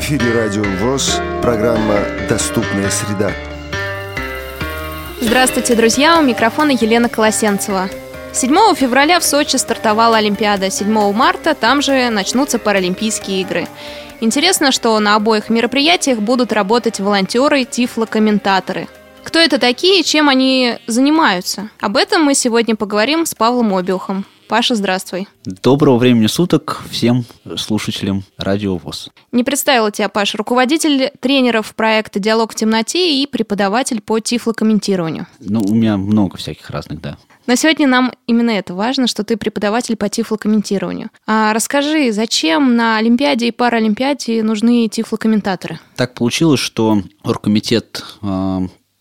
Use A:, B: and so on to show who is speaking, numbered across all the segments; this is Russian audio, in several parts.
A: эфире Радио ВОЗ, программа «Доступная среда».
B: Здравствуйте, друзья! У микрофона Елена Колосенцева. 7 февраля в Сочи стартовала Олимпиада, 7 марта там же начнутся Паралимпийские игры. Интересно, что на обоих мероприятиях будут работать волонтеры, тифлокомментаторы. Кто это такие и чем они занимаются? Об этом мы сегодня поговорим с Павлом Обиухом. Паша, здравствуй.
C: Доброго времени суток всем слушателям Радио ВОЗ.
B: Не представила тебя, Паша, руководитель тренеров проекта «Диалог в темноте» и преподаватель по тифлокомментированию.
C: Ну, у меня много всяких разных, да.
B: Но сегодня нам именно это важно, что ты преподаватель по тифлокомментированию. А расскажи, зачем на Олимпиаде и Паралимпиаде нужны тифлокомментаторы?
C: Так получилось, что оргкомитет э,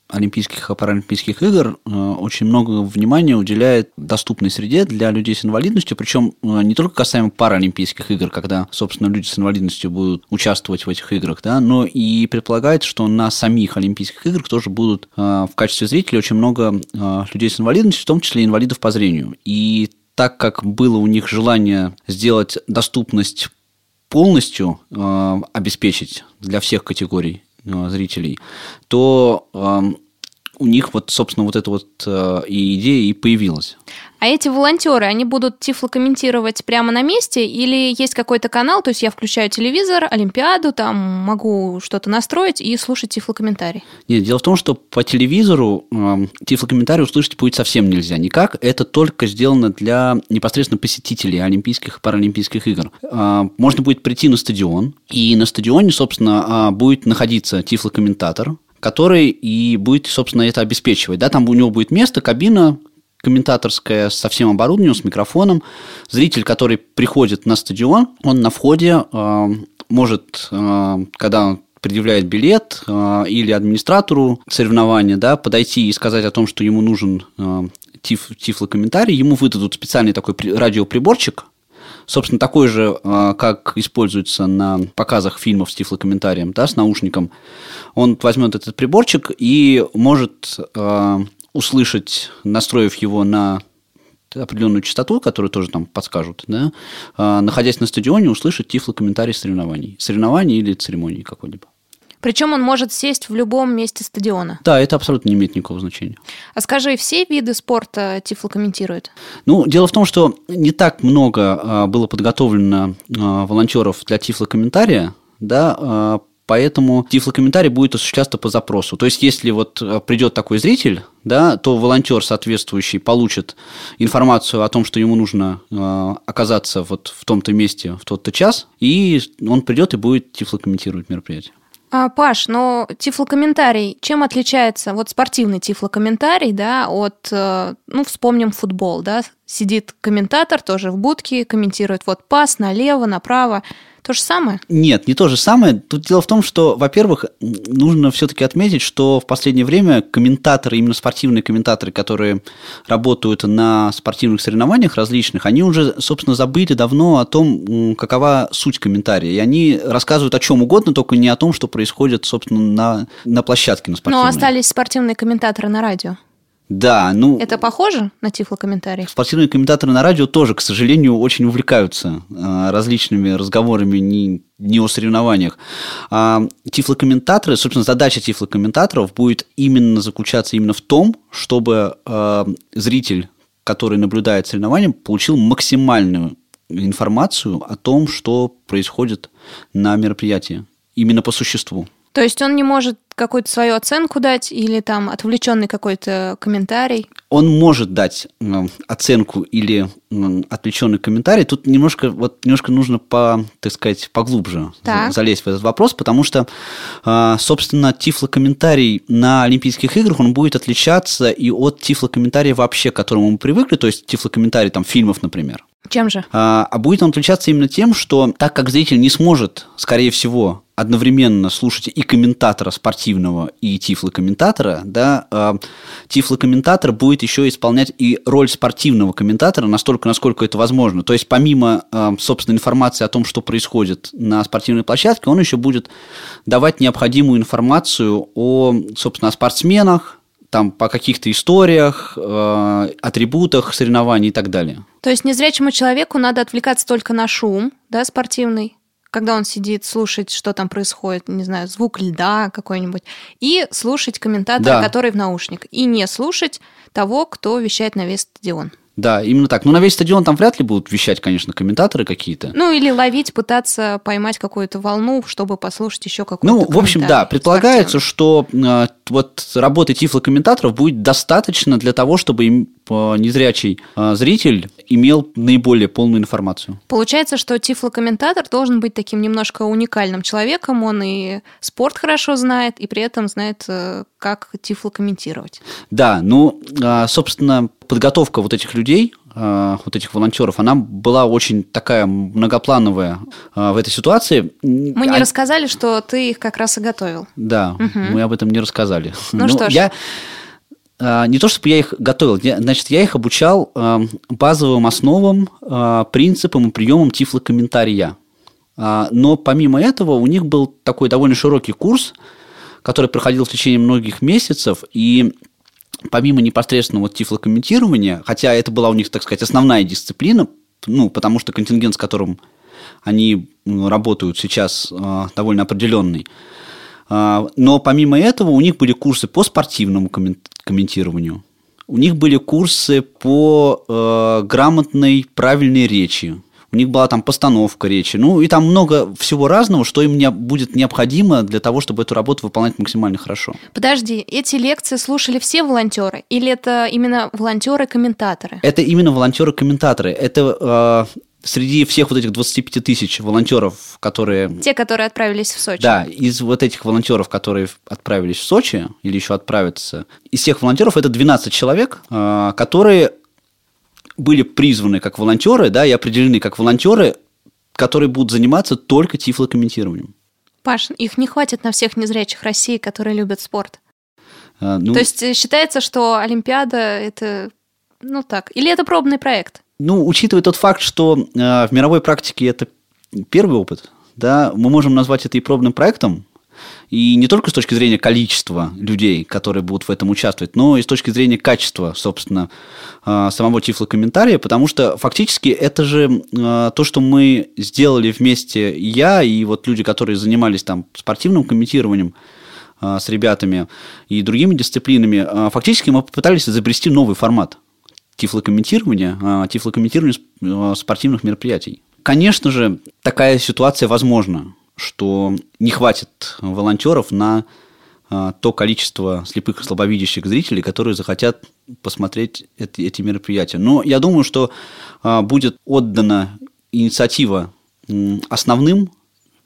C: Олимпийских и Паралимпийских игр э, очень много внимания уделяет доступной среде для людей с инвалидностью, причем э, не только касаемо Паралимпийских игр, когда, собственно, люди с инвалидностью будут участвовать в этих играх, да, но и предполагается, что на самих Олимпийских играх тоже будут э, в качестве зрителей очень много людей с инвалидностью, в том числе инвалидов по зрению. И так как было у них желание сделать доступность полностью э, обеспечить для всех категорий Э, зрителей, то эм, у них вот, собственно, вот эта вот э, и идея и появилась.
B: А эти волонтеры, они будут тифлокомментировать прямо на месте или есть какой-то канал, то есть я включаю телевизор, Олимпиаду, там могу что-то настроить и слушать тифлокомментарий?
C: Нет, дело в том, что по телевизору э, тифлокомментарий услышать будет совсем нельзя никак. Это только сделано для непосредственно посетителей Олимпийских и Паралимпийских игр. Э, можно будет прийти на стадион, и на стадионе, собственно, э, будет находиться тифлокомментатор, который и будет, собственно, это обеспечивать. Да, там у него будет место, кабина, комментаторская со всем оборудованием, с микрофоном. Зритель, который приходит на стадион, он на входе э, может, э, когда он предъявляет билет э, или администратору соревнования, да, подойти и сказать о том, что ему нужен э, тиф, тифлокомментарий, ему выдадут специальный такой радиоприборчик, собственно, такой же, э, как используется на показах фильмов с тифлокомментарием, да, с наушником. Он возьмет этот приборчик и может э, услышать, настроив его на определенную частоту, которую тоже там подскажут, да, а, находясь на стадионе, услышать тифлокомментарий соревнований. Соревнований или церемонии какой-либо.
B: Причем он может сесть в любом месте стадиона.
C: Да, это абсолютно не имеет никакого значения.
B: А скажи, все виды спорта Тифло комментирует?
C: Ну, дело в том, что не так много а, было подготовлено а, волонтеров для Тифло комментария, да, Поэтому тифлокомментарий будет осуществляться по запросу. То есть, если вот придет такой зритель, да, то волонтер соответствующий получит информацию о том, что ему нужно э, оказаться вот в том-то месте в тот-то час, и он придет и будет тифлокомментировать мероприятие.
B: А, Паш, но тифлокомментарий чем отличается? Вот спортивный тифлокомментарий, да, от, э, ну, вспомним футбол, да, сидит комментатор тоже в будке, комментирует вот пас налево, направо. То же самое?
C: Нет, не то же самое. Тут дело в том, что, во-первых, нужно все-таки отметить, что в последнее время комментаторы, именно спортивные комментаторы, которые работают на спортивных соревнованиях различных, они уже, собственно, забыли давно о том, какова суть комментария. И они рассказывают о чем угодно, только не о том, что происходит, собственно, на, на площадке на спортивной.
B: Но остались спортивные комментаторы на радио.
C: Да, ну...
B: Это похоже на тифлокомментарий?
C: Спортивные комментаторы на радио тоже, к сожалению, очень увлекаются э, различными разговорами не, не о соревнованиях. А тифлокомментаторы, собственно, задача тифлокомментаторов будет именно заключаться именно в том, чтобы э, зритель, который наблюдает соревнования, получил максимальную информацию о том, что происходит на мероприятии, именно по существу.
B: То есть он не может какую-то свою оценку дать или там отвлеченный какой-то комментарий?
C: Он может дать оценку или отвлеченный комментарий. Тут немножко, вот, немножко нужно, по, так сказать, поглубже так. залезть в этот вопрос, потому что, а, собственно, тифлокомментарий на Олимпийских играх, он будет отличаться и от тифлокомментария вообще, к которому мы привыкли, то есть тифлокомментарий там, фильмов, например.
B: Чем же?
C: А, а будет он отличаться именно тем, что так как зритель не сможет, скорее всего, одновременно слушать и комментатора спортивного, и тифлокомментатора, да, э, тифлокомментатор будет еще исполнять и роль спортивного комментатора настолько, насколько это возможно. То есть помимо, э, собственно, информации о том, что происходит на спортивной площадке, он еще будет давать необходимую информацию о, собственно, о спортсменах, там по каких-то историях, э, атрибутах соревнований и так далее.
B: То есть незрячему человеку надо отвлекаться только на шум, да, спортивный, когда он сидит, слушать, что там происходит, не знаю, звук льда какой-нибудь, и слушать комментатора,
C: Да.
B: который в наушник, и не слушать того, кто вещает на весь стадион.
C: Да, именно так. Ну, на весь стадион там вряд ли будут вещать, конечно, комментаторы какие-то.
B: Ну, или ловить, пытаться поймать какую-то волну, чтобы послушать еще какой-то
C: Ну, в общем, да, предполагается, что э, вот работы тифлокомментаторов будет достаточно для того, чтобы им, э, незрячий э, зритель имел наиболее полную информацию.
B: Получается, что тифлокомментатор должен быть таким немножко уникальным человеком. Он и спорт хорошо знает, и при этом знает, э, как тифлокомментировать.
C: Да, ну, собственно, подготовка вот этих людей, вот этих волонтеров, она была очень такая многоплановая в этой ситуации.
B: Мы не
C: А-
B: рассказали, что ты их как раз и готовил.
C: Да,
B: Мгм.
C: мы об этом не рассказали.
B: Ну что ж.
C: Я не то чтобы я их готовил, значит, я их обучал а, базовым основам, а, принципам и приемам тифлокомментария. А, Но помимо этого у них был такой довольно широкий курс, который проходил в течение многих месяцев, и помимо непосредственного тифлокомментирования, хотя это была у них, так сказать, основная дисциплина, ну, потому что контингент, с которым они м, работают сейчас, а, довольно определенный, а, Но помимо этого у них были курсы по спортивному коммен- комментированию. У них были курсы по э, грамотной, правильной речи. У них была там постановка речи. Ну, и там много всего разного, что им не, будет необходимо для того, чтобы эту работу выполнять максимально хорошо.
B: Подожди, эти лекции слушали все волонтеры? Или это именно волонтеры-комментаторы?
C: Это именно волонтеры-комментаторы. Это э, среди всех вот этих 25 тысяч волонтеров, которые
B: Те, которые отправились в Сочи?
C: Да, из вот этих волонтеров, которые отправились в Сочи или еще отправятся, из всех волонтеров это 12 человек, э, которые были призваны как волонтеры, да, и определены как волонтеры, которые будут заниматься только тифлокомментированием.
B: Паш, их не хватит на всех незрячих России, которые любят спорт.
C: Э, ну,
B: То есть э, считается, что Олимпиада это, ну так, или это пробный проект?
C: Ну, учитывая тот факт, что э, в мировой практике это первый опыт, да, мы можем назвать это и пробным проектом, и не только с точки зрения количества людей, которые будут в этом участвовать, но и с точки зрения качества, собственно, э, самого тифлокомментария, потому что фактически это же э, то, что мы сделали вместе, я и вот люди, которые занимались там спортивным комментированием, э, с ребятами и другими дисциплинами, фактически мы попытались изобрести новый формат тифлокомментирования, а, тифлокомментирования а, спортивных мероприятий. Конечно же, такая ситуация возможна, что не хватит волонтеров на а, то количество слепых и слабовидящих зрителей, которые захотят посмотреть эти, эти мероприятия. Но я думаю, что будет отдана инициатива основным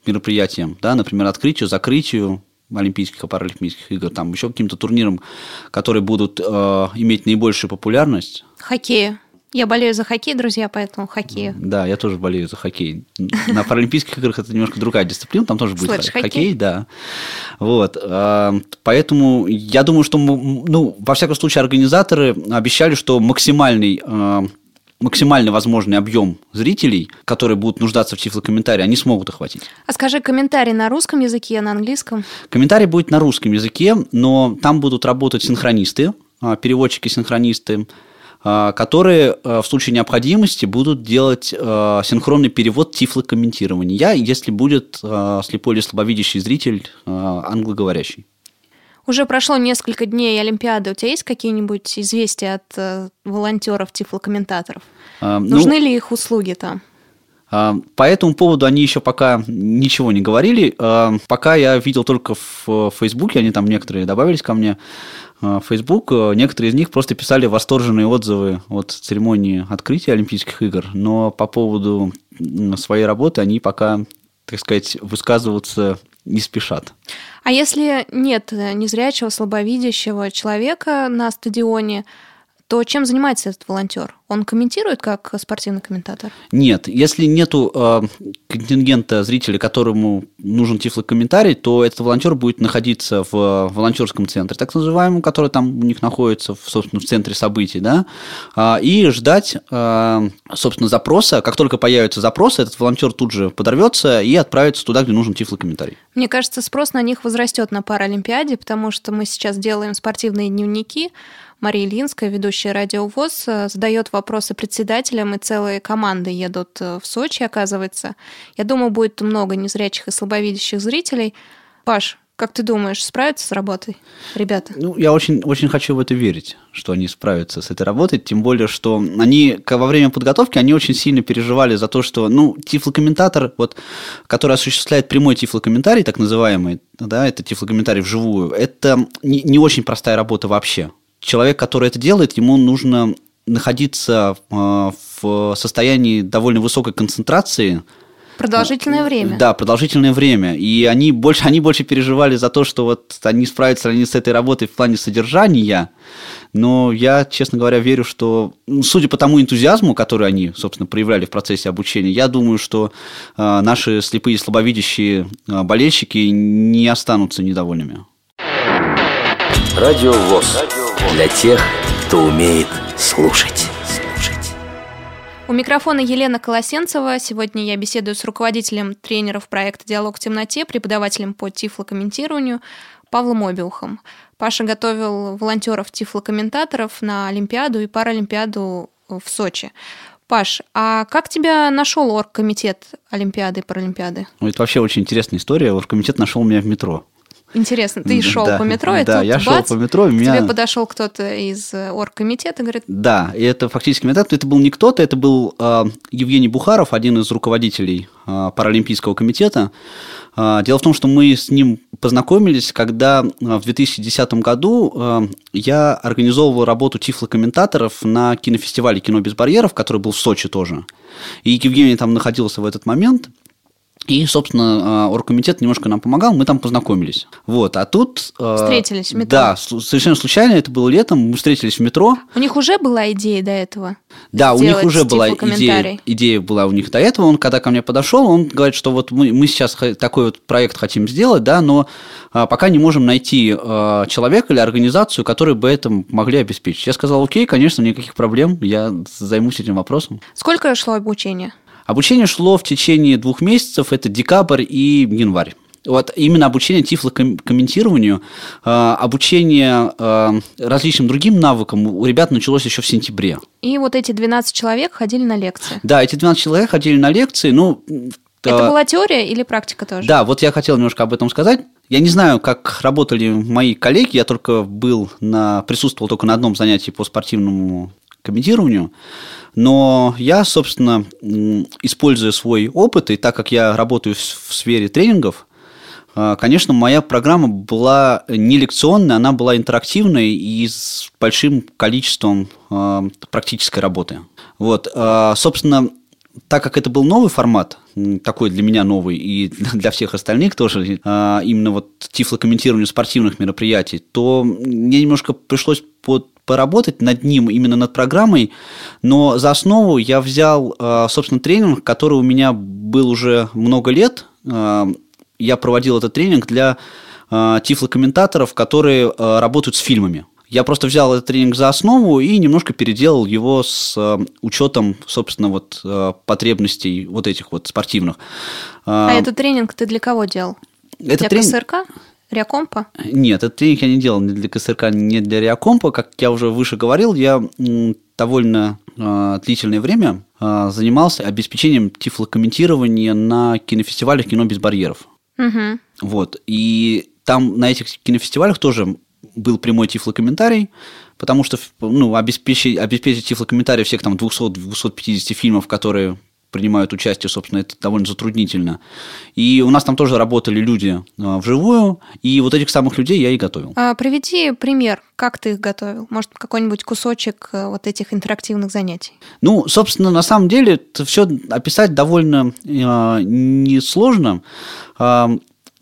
C: мероприятиям, да, например, открытию, закрытию Олимпийских и Паралимпийских игр, там еще каким-то турнирам, которые будут э, иметь наибольшую популярность.
B: Хоккею. Я болею за хоккей, друзья, поэтому хоккею.
C: Да, я тоже болею за хоккей. На Паралимпийских играх это немножко другая дисциплина, там тоже будет хоккей,
B: хоккей?
C: да. Вот, э, поэтому я думаю, что, ну, во всяком случае, организаторы обещали, что максимальный э, максимально возможный объем зрителей, которые будут нуждаться в тифлокомментарии, они смогут охватить.
B: А скажи, комментарий на русском языке, на английском?
C: Комментарий будет на русском языке, но там будут работать синхронисты, а, переводчики-синхронисты, а, которые а, в случае необходимости будут делать синхронный перевод тифлокомментирования, если будет слепой или слабовидящий зритель англоговорящий.
B: Уже прошло несколько дней Олимпиады. У тебя есть какие-нибудь известия от э, волонтеров-тифлокомментаторов?
C: А, ну,
B: Нужны ли их услуги там?
C: А, По этому поводу они еще пока ничего не говорили. А, Пока я видел только в э, Фейсбуке, они там некоторые добавились ко мне а, в Фейсбук, э, некоторые из них просто писали восторженные отзывы от церемонии открытия Олимпийских игр, но по поводу своей работы они пока, так сказать, высказываться не спешат.
B: А если нет э, незрячего, слабовидящего человека на стадионе, то чем занимается этот волонтер? Он комментирует как спортивный комментатор?
C: Нет, если нету э, контингента зрителей, которому нужен тифлокомментарий, то этот волонтер будет находиться в э, волонтерском центре, так называемом, который там у них находится, в, собственно, в центре событий, да, а, и ждать, э, собственно, запроса. Как только появится запрос, этот волонтер тут же подорвется и отправится туда, где нужен тифлокомментарий.
B: Мне кажется, спрос на них возрастет на Паралимпиаде, потому что мы сейчас делаем спортивные дневники. Мария Ильинская, ведущая радио ВОЗ, э, задает вопросы председателям, и целые команды едут э, в Сочи, оказывается. Я думаю, будет много незрячих и слабовидящих зрителей. Паш, как ты думаешь, справятся с работой ребята?
C: Ну, я очень, очень хочу в это верить, что они справятся с этой работой, тем более, что они во время подготовки, они очень сильно переживали за то, что, ну, тифлокомментатор, вот, который осуществляет прямой тифлокомментарий, так называемый, да, это тифлокомментарий вживую, это не, не очень простая работа вообще. Человек, который это делает, ему нужно находиться э, в состоянии довольно высокой концентрации,
B: Продолжительное время.
C: Да, продолжительное время. И они больше, они больше переживали за то, что вот они справятся они с этой работой в плане содержания. Но я, честно говоря, верю, что, ну, судя по тому энтузиазму, который они, собственно, проявляли в процессе обучения, я думаю, что э, наши слепые и слабовидящие э, болельщики не останутся недовольными.
A: Радио ВОЗ. Для тех, кто умеет слушать.
B: У микрофона Елена Колосенцева. Сегодня я беседую с руководителем тренеров проекта «Диалог в темноте», преподавателем по тифлокомментированию Павлом Обиухом. Паша готовил волонтеров-тифлокомментаторов на Олимпиаду и Паралимпиаду в Сочи. Паш, а как тебя нашел оргкомитет Олимпиады и Паралимпиады?
C: Ну, это вообще очень интересная история. Оргкомитет нашел меня в метро.
B: Интересно, ты шел
C: да,
B: по метро, и
C: да,
B: тут
C: я шел
B: бац,
C: по метро, и
B: к
C: меня...
B: тебе подошел кто-то из э, оргкомитета говорит,
C: Да, и это фактически комитет. Это был не кто-то, это был э, Евгений Бухаров, один из руководителей э, Паралимпийского комитета. Э, дело в том, что мы с ним познакомились, когда э, в 2010 году э, я организовывал работу тифлокомментаторов на кинофестивале «Кино без барьеров», который был в Сочи тоже. И Евгений там находился в этот момент – и, собственно, э, оргкомитет немножко нам помогал, мы там познакомились. Вот, а тут...
B: э, Встретились в метро.
C: Да, совершенно случайно, это было летом, мы встретились в метро.
B: У них уже была идея до этого?
C: Да, у них уже была идея, идея была у них до этого. Он, когда ко мне подошел, он говорит, что вот мы, мы сейчас такой вот проект хотим сделать, да, но а, пока не можем найти а, человека или организацию, которые бы это могли обеспечить. Я сказал, окей, конечно, никаких проблем, я займусь этим вопросом.
B: Сколько шло обучение?
C: Обучение шло в течение двух месяцев, это декабрь и январь. Вот именно обучение тифлокомментированию, а, обучение а, различным другим навыкам у ребят началось еще в сентябре.
B: И вот эти 12 человек ходили на лекции?
C: Да, эти 12 человек ходили на лекции, ну...
B: Это была теория или практика тоже?
C: Да, вот я хотел немножко об этом сказать. Я не знаю, как работали мои коллеги, я только был на, присутствовал только на одном занятии по спортивному комментированию. Но я, собственно, используя свой опыт, и так как я работаю в сфере тренингов, а, Конечно, моя программа была не лекционная, она была интерактивной и с большим количеством а, практической работы. Вот, а, собственно, так как это был новый формат, такой для меня новый и для всех остальных тоже, именно вот тифлокомментирование спортивных мероприятий, то мне немножко пришлось под поработать над ним, именно над программой, но за основу я взял, э, собственно, тренинг, который у меня был уже много лет. Э, я проводил этот тренинг для э, тифлокомментаторов, которые работают с фильмами. Я просто взял этот тренинг за основу и немножко переделал его с учетом, собственно, вот потребностей вот этих вот спортивных.
B: А этот тренинг ты для кого делал? Это для тренинг... КСРК? Реакомпа?
C: Нет, этот тренинг я не делал ни для КСРК, ни для Реакомпа. Как я уже выше говорил, я довольно э, длительное время э, занимался обеспечением тифлокомментирования на кинофестивалях «Кино без барьеров».
B: Угу.
C: Вот. И там на этих кинофестивалях тоже был прямой тифлокомментарий, потому что ну, обеспечить, обеспечить тифлокомментарий всех там 200-250 фильмов, которые принимают участие, собственно, это довольно затруднительно. И у нас там тоже работали люди а, вживую, и вот этих самых людей я и готовил.
B: А, приведи пример, как ты их готовил? Может, какой-нибудь кусочек э, вот этих интерактивных занятий?
C: Ну, собственно, на самом деле, это все описать довольно э, несложно. Э,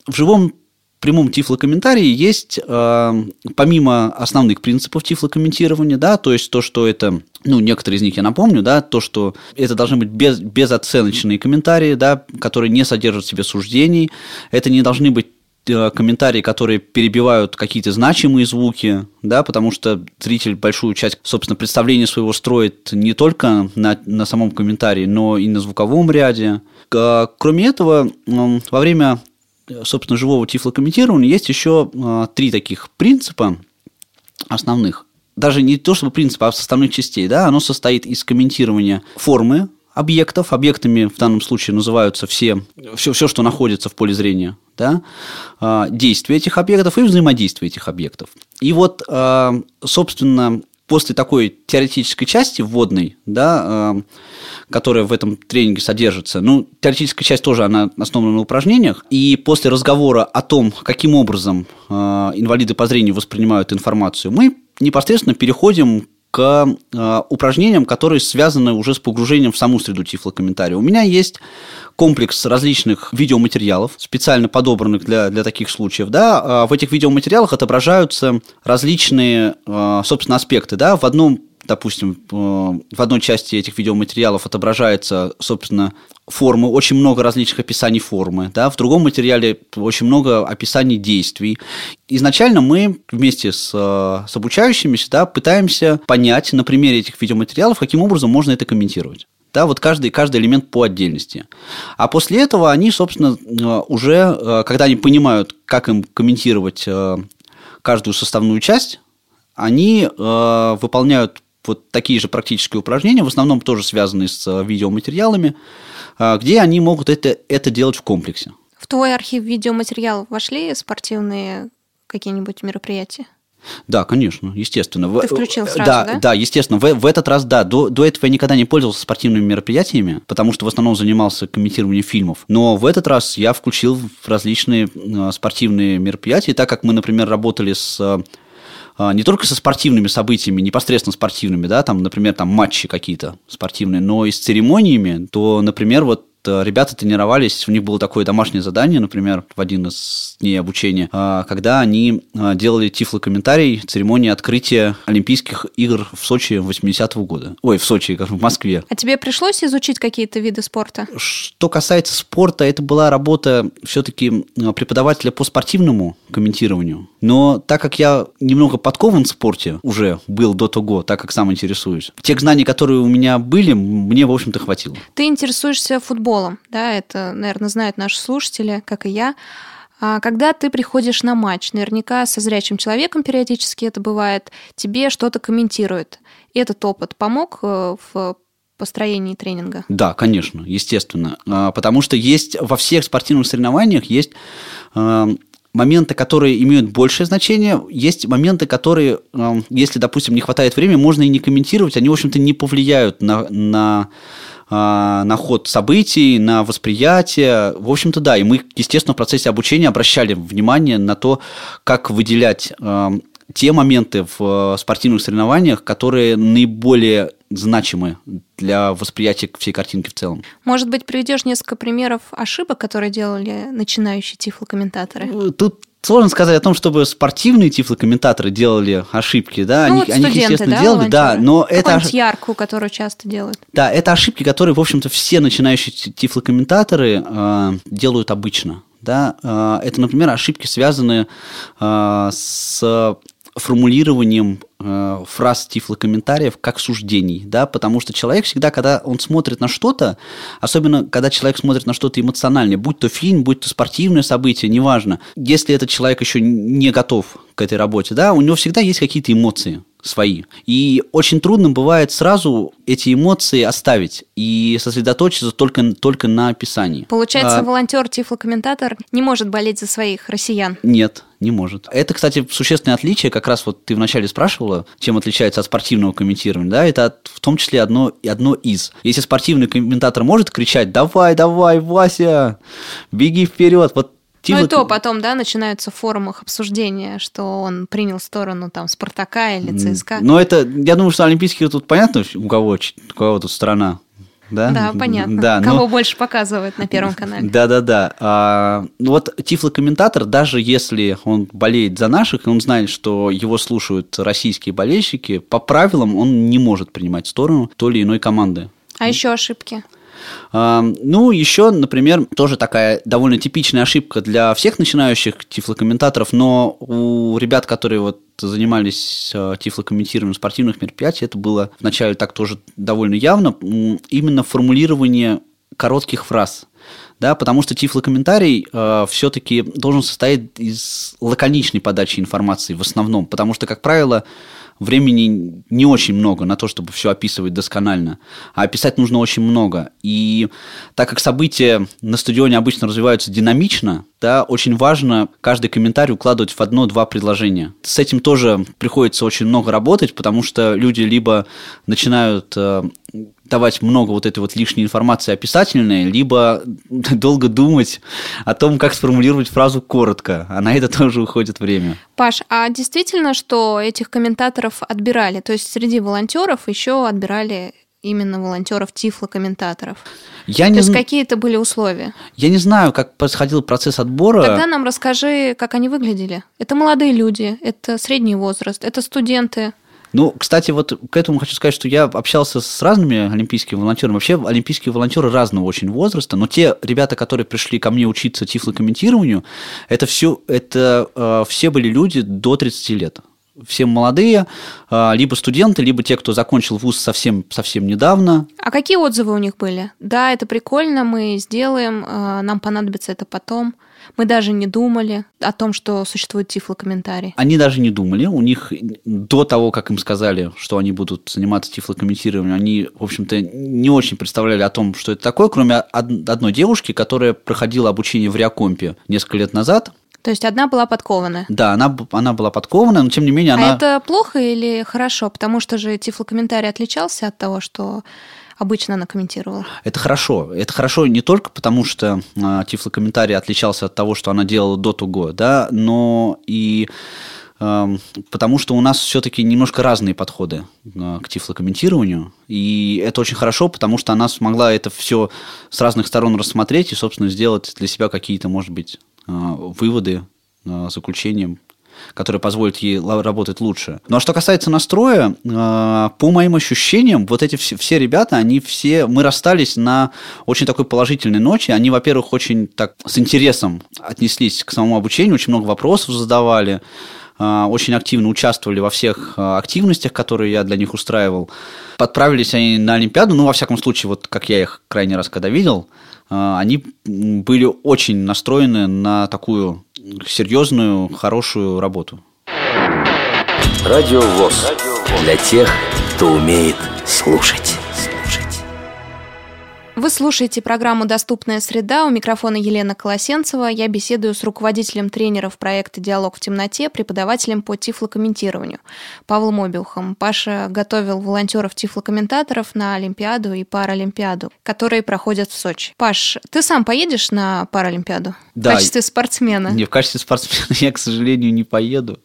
C: в живом прямом тифлокомментарии есть, э, помимо основных принципов тифлокомментирования, да, то есть то, что это, ну, некоторые из них я напомню, да, то, что это должны быть без, безоценочные комментарии, да, которые не содержат в себе суждений, это не должны быть э, комментарии, которые перебивают какие-то значимые звуки, да, потому что зритель большую часть, собственно, представления своего строит не только на, на самом комментарии, но и на звуковом ряде. Кроме этого, во время собственно, живого тифлокомментирования есть еще а, три таких принципа основных. даже не то чтобы принцип, а составных частей, да, оно состоит из комментирования формы объектов. Объектами в данном случае называются все, все, все что находится в поле зрения, да, а, действия этих объектов и взаимодействия этих объектов. И вот, а, собственно, после такой теоретической части вводной, да, а, которая в этом тренинге содержится, ну, теоретическая часть тоже, она основана на упражнениях, и после разговора о том, каким образом инвалиды по зрению воспринимают информацию, мы непосредственно переходим к э, упражнениям, которые связаны уже с погружением в саму среду тифлокомментария. У меня есть комплекс различных видеоматериалов, специально подобранных для, для таких случаев. Да? А в этих видеоматериалах отображаются различные, э, собственно, аспекты. Да? В одном допустим, э, в одной части этих видеоматериалов отображается, собственно, формы, очень много различных описаний формы, да, в другом материале очень много описаний действий. Изначально мы вместе с, э, с обучающимися да, пытаемся понять на примере этих видеоматериалов, каким образом можно это комментировать. Да, вот каждый, каждый элемент по отдельности. А после этого они, собственно, э, уже, когда они понимают, как им комментировать каждую составную часть, они выполняют вот такие же практические упражнения, в основном тоже связанные с э, видеоматериалами, э, где они могут это, это делать в комплексе.
B: В твой архив видеоматериалов вошли спортивные какие-нибудь мероприятия?
C: Да, конечно, естественно.
B: Ты включил сразу,
C: да?
B: Да,
C: да естественно. В, в этот раз, да. До, до этого я никогда не пользовался спортивными мероприятиями, потому что в основном занимался комментированием фильмов. Но в этот раз я включил в различные э, спортивные мероприятия, так как мы, например, работали с а, не только со спортивными событиями, непосредственно спортивными, да, там, например, там матчи какие-то спортивные, но и с церемониями, то, например, вот ребята тренировались, у них было такое домашнее задание, например, в один из дней обучения, э, когда они э, делали тифлокомментарий церемонии открытия Олимпийских игр в Сочи 80-го года. Ой, в Сочи, в Москве.
B: А тебе пришлось изучить какие-то виды спорта?
C: Что касается спорта, это была работа все-таки преподавателя по спортивному комментированию. Но так как я немного подкован в спорте уже был до того, так как сам интересуюсь, тех знаний, которые у меня были, мне, в общем-то, хватило.
B: Ты интересуешься футболом? Футболом, да, это, наверное, знают наши слушатели, как и я. А когда ты приходишь на матч, наверняка со зрячим человеком периодически это бывает, тебе что-то комментирует. Этот опыт помог э, в построении тренинга?
C: Да, конечно, естественно. А, потому что есть во всех спортивных соревнованиях есть а, моменты, которые имеют большее значение, есть моменты, которые, если, допустим, не хватает времени, можно и не комментировать, они, в общем-то, не повлияют на, на на ход событий, на восприятие. В общем-то, да, и мы, естественно, в процессе обучения обращали внимание на то, как выделять а, те моменты в спортивных соревнованиях, которые наиболее значимы для восприятия всей картинки в целом.
B: Может быть, приведешь несколько примеров ошибок, которые делали начинающие тифлокомментаторы?
C: Тут Сложно сказать о том, чтобы спортивные тифлокомментаторы делали ошибки, да,
B: ну,
C: они,
B: вот
C: они их, естественно,
B: да,
C: делали, да, но это...
B: Ош... яркую, которую часто делают.
C: Да, это ошибки, которые, в общем-то, все начинающие тифлокомментаторы э, делают обычно, да, э, это, например, ошибки, связанные э, с формулированием э, фраз тифлокомментариев как суждений, да, потому что человек всегда, когда он смотрит на что-то, особенно когда человек смотрит на что-то эмоциональное, будь то фильм, будь то спортивное событие, неважно, если этот человек еще не готов к этой работе, да, у него всегда есть какие-то эмоции, свои. И очень трудно бывает сразу эти эмоции оставить и сосредоточиться только, только на описании.
B: Получается, а... волонтер-тифлокомментатор не может болеть за своих россиян?
C: Нет, не может. Это, кстати, существенное отличие, как раз вот ты вначале спрашивала, чем отличается от спортивного комментирования, да, это в том числе одно, одно из. Если спортивный комментатор может кричать «давай, давай, Вася, беги вперед», вот
B: Типа... Ну и то потом, да, начинаются в форумах обсуждения, что он принял сторону там Спартака или ЦСКА.
C: Но это, я думаю, что Олимпийские тут понятно, у кого, у кого тут страна. Да?
B: да, понятно. Да, Кого но... больше показывают на Первом канале.
C: Да-да-да. А, ну вот тифлокомментатор, даже если он болеет за наших, и он знает, что его слушают российские болельщики, по правилам он не может принимать сторону той или иной команды.
B: А еще ошибки?
C: Ну, еще, например, тоже такая довольно типичная ошибка для всех начинающих тифлокомментаторов, но у ребят, которые вот занимались э, тифлокомментированием спортивных мероприятий, это было вначале так тоже довольно явно, именно формулирование коротких фраз да, потому что тифлокомментарий э, все-таки должен состоять из лаконичной подачи информации в основном, потому что, как правило, времени не очень много на то, чтобы все описывать досконально, а описать нужно очень много. И так как события на стадионе обычно развиваются динамично, да, очень важно каждый комментарий укладывать в одно-два предложения. С этим тоже приходится очень много работать, потому что люди либо начинают э, давать много вот этой вот лишней информации описательной, либо долго думать о том, как сформулировать фразу коротко, а на это тоже уходит время.
B: Паш, а действительно, что этих комментаторов отбирали? То есть среди волонтеров еще отбирали именно волонтеров тифлокомментаторов?
C: Я
B: То
C: не,
B: есть какие это были условия?
C: я не знаю, как происходил процесс отбора.
B: Тогда нам расскажи, как они выглядели. Это молодые люди, это средний возраст, это студенты.
C: Ну, кстати, вот к этому хочу сказать, что я общался с разными олимпийскими волонтерами. Вообще, олимпийские волонтеры разного очень возраста, но те ребята, которые пришли ко мне учиться тифлокомментированию, это все, это э, все были люди до 30 лет. Все молодые, э, либо студенты, либо те, кто закончил вуз совсем, совсем недавно.
B: А какие отзывы у них были? Да, это прикольно, мы сделаем, э, нам понадобится это потом. Мы даже не думали о том, что существует тифлокомментарий.
C: Они даже не думали, у них до того, как им сказали, что они будут заниматься тифлокомментированием, они, в общем-то, не очень представляли о том, что это такое, кроме од- одной девушки, которая проходила обучение в Реакомпе несколько лет назад.
B: То есть одна была подкована.
C: Да, она, она была подкована, но тем не менее она...
B: А это плохо или хорошо? Потому что же тифлокомментарий отличался от того, что обычно она комментировала.
C: Это хорошо. Это хорошо не только потому, что э, тифлокомментарий отличался от того, что она делала до того, да, но и потому что у нас все-таки немножко разные подходы э, к тифлокомментированию. И это очень хорошо, потому что она смогла это все с разных сторон рассмотреть и, собственно, сделать для себя какие-то, может быть, э, выводы, заключения, которые позволят ей работать лучше. Ну а что касается настроя, э, по моим ощущениям, вот эти все, все ребята, они все, мы расстались на очень такой положительной ноте. Они, во-первых, очень так с интересом отнеслись к самому обучению, очень много вопросов задавали, э, очень активно участвовали во всех э, активностях, которые я для них устраивал. Подправились они на Олимпиаду, ну, во всяком случае, вот как я их крайний раз когда видел, они были очень настроены на такую серьезную, хорошую работу.
A: Радио ВОЗ. Для тех, кто умеет слушать.
B: Вы слушаете программу «Доступная среда». У микрофона Елена Колосенцева. Я беседую с руководителем тренеров проекта «Диалог в темноте», преподавателем по тифлокомментированию Павлом Обиухом. Паша готовил волонтеров-тифлокомментаторов на Олимпиаду и Паралимпиаду, которые проходят в Сочи. Паш, ты сам поедешь на Паралимпиаду?
C: Да.
B: В качестве спортсмена?
C: Не, в качестве спортсмена я, к сожалению, не поеду.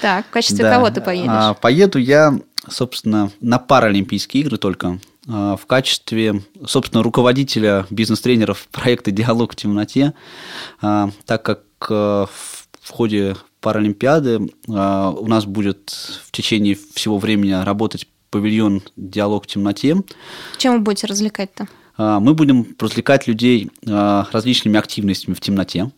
B: Так, в качестве
C: Да.
B: кого ты поедешь?
C: А, поеду я, собственно, на Паралимпийские игры только в качестве, собственно, руководителя бизнес-тренеров проекта «Диалог в темноте», а, так как а, в ходе Паралимпиады а, у нас будет в течение всего времени работать павильон «Диалог в темноте»,
B: Чем вы будете развлекать-то?
C: А, Мы будем развлекать людей а, различными активностями в темноте.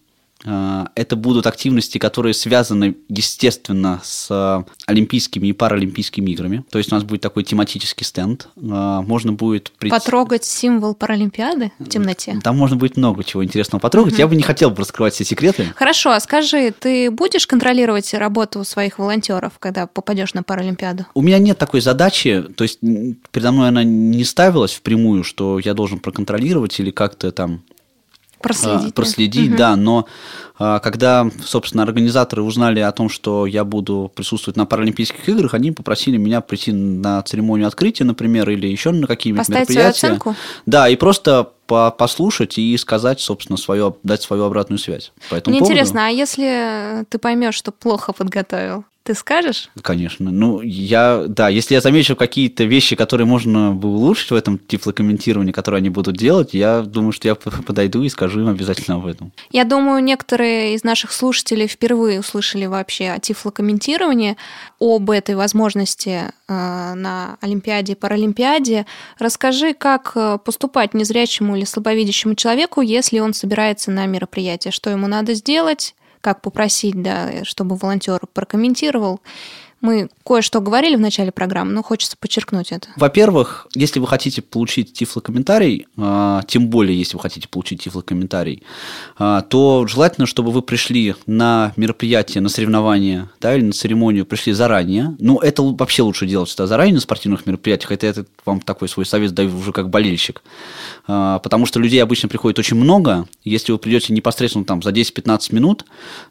C: А, Это будут активности, которые связаны, естественно, с а, Олимпийскими и Паралимпийскими играми. То есть у нас будет такой тематический стенд. А, Можно будет прийти...
B: Потрогать символ Паралимпиады в темноте?
C: Там можно будет много чего интересного потрогать. Я бы не хотел бы раскрывать все секреты.
B: Хорошо, а скажи, ты будешь контролировать работу своих волонтеров, когда попадешь на Паралимпиаду?
C: У меня нет такой задачи, то есть передо мной она не ставилась впрямую, что я должен проконтролировать или как-то там
B: Проследить.
C: А,
B: да?
C: проследить,
B: Мгм.
C: да, но а, когда, собственно, организаторы узнали о том, что я буду присутствовать на Паралимпийских играх, они попросили меня прийти на церемонию открытия, например, или еще на какие-нибудь
B: Поставить свою
C: мероприятия.
B: оценку?
C: Да, и просто по- послушать и сказать, собственно, свое, дать свою обратную связь. По
B: Мне
C: поводу.
B: интересно, а если ты поймешь, что плохо подготовил, ты скажешь?
C: Конечно. Ну, я, да, если я замечу какие-то вещи, которые можно бы улучшить в этом тифлокомментировании, которые они будут делать, я думаю, что я подойду и скажу им обязательно об этом.
B: Я думаю, некоторые из наших слушателей впервые услышали вообще о тифлокомментировании, об этой возможности э, на Олимпиаде и Паралимпиаде. Расскажи, как э, поступать незрячему или слабовидящему человеку, если он собирается на мероприятие, что ему надо сделать, как попросить, да, чтобы волонтер прокомментировал. Мы кое-что говорили в начале программы, но хочется подчеркнуть это.
C: Во-первых, если вы хотите получить тифлокомментарий, а, тем более, если вы хотите получить тифлокомментарий, а, то желательно, чтобы вы пришли на мероприятие, на соревнование да, или на церемонию, пришли заранее. Ну, это вообще лучше делать всегда заранее на спортивных мероприятиях. Это, это вам такой свой совет даю уже как болельщик. А, потому что людей обычно приходит очень много. Если вы придете непосредственно там за 10-15 минут,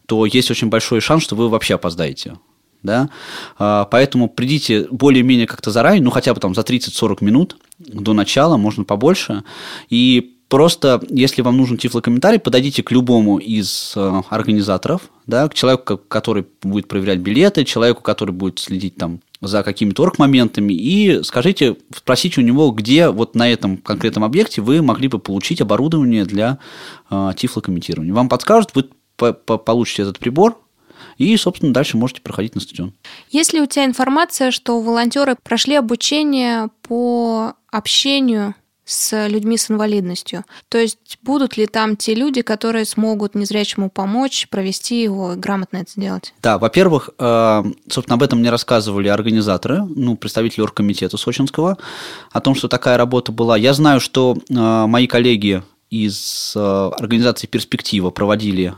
C: то есть очень большой шанс, что вы вообще опоздаете да, а, поэтому придите более-менее как-то заранее, ну, хотя бы там за 30-40 минут до начала, можно побольше, и Просто, если вам нужен тифлокомментарий, подойдите к любому из э, организаторов, да, к человеку, который будет проверять билеты, человеку, который будет следить там за какими-то орг-моментами, и скажите, спросите у него, где вот на этом конкретном объекте вы могли бы получить оборудование для э, тифлокомментирования. Вам подскажут, вы получите этот прибор, и, собственно, дальше можете проходить на стадион.
B: Есть ли у тебя информация, что волонтеры прошли обучение по общению с людьми с инвалидностью. То есть будут ли там те люди, которые смогут незрячему помочь, провести его и грамотно это сделать?
C: Да, во-первых, э, собственно, об этом мне рассказывали организаторы, ну, представители оргкомитета сочинского, о том, что такая работа была. Я знаю, что э, мои коллеги из э, организации «Перспектива» проводили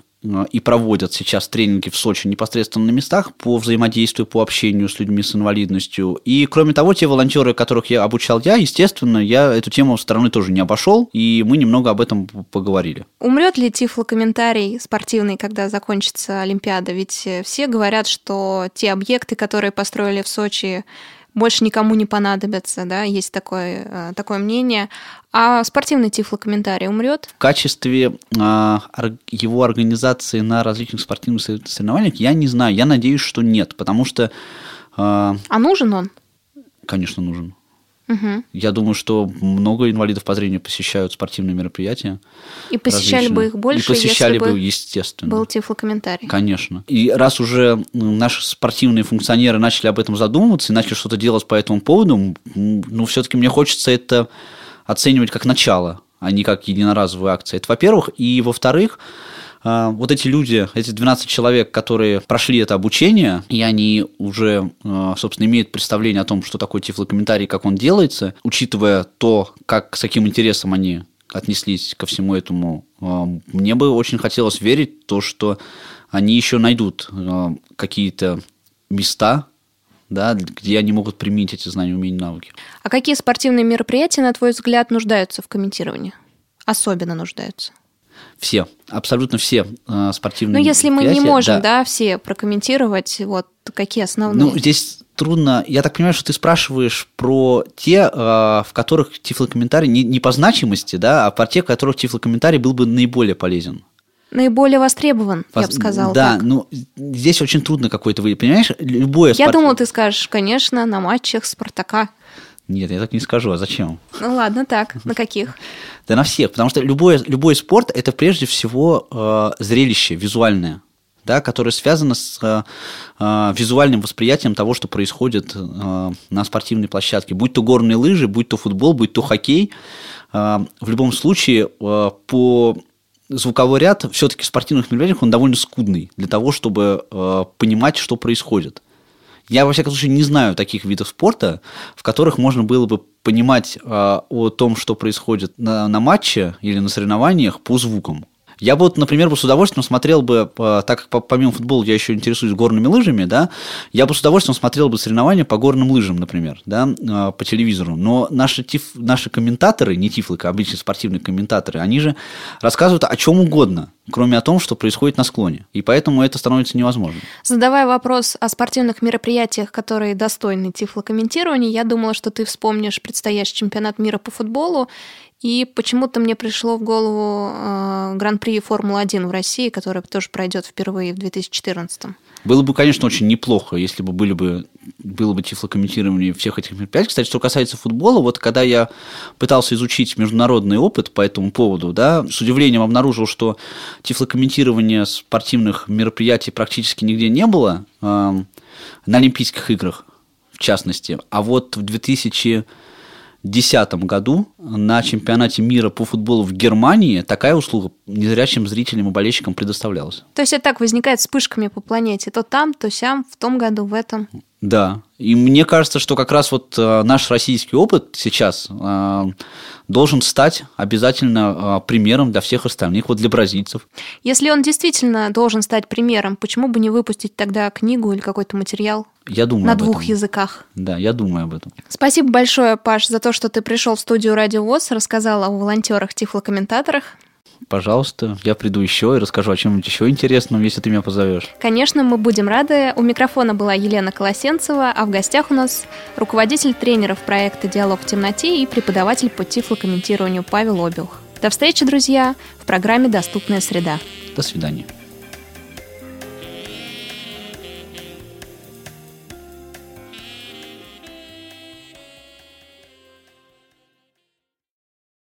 C: и проводят сейчас тренинги в Сочи непосредственно на местах по взаимодействию, по общению с людьми с инвалидностью. И, кроме того, те волонтеры, которых я обучал я, естественно, я эту тему стороны тоже не обошел, и мы немного об этом поговорили.
B: Умрет ли тифлокомментарий спортивный, когда закончится Олимпиада? Ведь все говорят, что те объекты, которые построили в Сочи, больше никому не понадобятся, да, есть такое, э, такое мнение. А спортивный тифлокомментарий умрет?
C: В качестве а, его организации на различных спортивных соревнованиях я не знаю. Я надеюсь, что нет, потому что...
B: А, а нужен он?
C: Конечно, нужен. Угу. Я думаю, что много инвалидов по зрению посещают спортивные мероприятия.
B: И посещали различные. бы их больше,
C: и посещали
B: если
C: бы, естественно.
B: был тифлокомментарий.
C: Конечно. И раз уже наши спортивные функционеры начали об этом задумываться и начали что-то делать по этому поводу, ну, все-таки мне хочется это оценивать как начало, а не как единоразовую акцию. Это во-первых. И во-вторых, вот эти люди, эти 12 человек, которые прошли это обучение, и они уже, а, собственно, имеют представление о том, что такое тифлокомментарий, как он делается, учитывая то, как, с каким интересом они отнеслись ко всему этому, а, мне бы очень хотелось верить в то, что они еще найдут какие-то места, да, где они могут применить эти знания, умения, навыки.
B: А какие спортивные мероприятия, на твой взгляд, нуждаются в комментировании? Особенно нуждаются?
C: Все, абсолютно все э, спортивные
B: Ну, если мы не можем, да. да, все прокомментировать, вот какие основные?
C: Ну, здесь трудно. Я так понимаю, что ты спрашиваешь про те, э, в которых тифлокомментарий не, не по значимости, да, а про те, в которых тифлокомментарий был бы наиболее полезен
B: наиболее востребован, Вос... я бы сказала.
C: Да, так. ну здесь очень трудно какой-то вы, понимаешь, любое.
B: Я спорт... думала, ты скажешь, конечно, на матчах Спартака.
C: Нет, я так не скажу, а зачем?
B: Ну ладно, так, на каких?
C: Да на всех, потому что любой, любой спорт – это прежде всего э, зрелище визуальное, да, которое связано с э, э, визуальным восприятием того, что происходит э, на спортивной площадке. Будь то горные лыжи, будь то футбол, будь то хоккей. Э, в любом случае, э, по звуковой ряд все-таки в спортивных мероприятиях он довольно скудный для того, чтобы э, понимать, что происходит. Я, во всяком случае, не знаю таких видов спорта, в которых можно было бы понимать э, о том, что происходит на, на матче или на соревнованиях по звукам. Я бы, вот, например, бы с удовольствием смотрел бы, так как помимо футбола я еще интересуюсь горными лыжами, да, я бы с удовольствием смотрел бы соревнования по горным лыжам, например, да, а, по телевизору. Но наши, тиф, наши комментаторы, не тифлы, а обычные спортивные комментаторы, они же рассказывают о чем угодно кроме о том, что происходит на склоне. И поэтому это становится невозможным.
B: Задавая вопрос о спортивных мероприятиях, которые достойны тифлокомментирования, я думала, что ты вспомнишь предстоящий чемпионат мира по футболу и почему-то мне пришло в голову э, Гран-при Формулы-1 в России, который тоже пройдет впервые в 2014
C: было бы, конечно, очень неплохо, если бы были бы было бы тифлокомментирование всех этих мероприятий. Кстати, что касается футбола, вот когда я пытался изучить международный опыт по этому поводу, да, с удивлением обнаружил, что тифлокомментирования спортивных мероприятий практически нигде не было э, на Олимпийских играх, в частности. А вот в 2000 2010 году на чемпионате мира по футболу в Германии такая услуга незрячим зрителям и болельщикам предоставлялась.
B: То есть это так возникает вспышками по планете. То там, то сям, в том году, в этом.
C: Да. И мне кажется, что как раз вот э, наш российский опыт сейчас э, должен стать обязательно э, примером для всех остальных, вот для бразильцев.
B: Если он действительно должен стать примером, почему бы не выпустить тогда книгу или какой-то материал?
C: Я думаю
B: на двух
C: этом.
B: языках.
C: Да, я думаю об этом.
B: Спасибо большое, Паш, за то, что ты пришел в студию Радио ВОЗ, рассказал о волонтерах, тифлокомментаторах.
C: Пожалуйста, я приду еще и расскажу о чем-нибудь еще интересном, если ты меня позовешь.
B: Конечно, мы будем рады. У микрофона была Елена Колосенцева, а в гостях у нас руководитель тренеров проекта «Диалог в темноте» и преподаватель по тифлокомментированию Павел Обиух. До встречи, друзья, в программе «Доступная среда».
C: До свидания.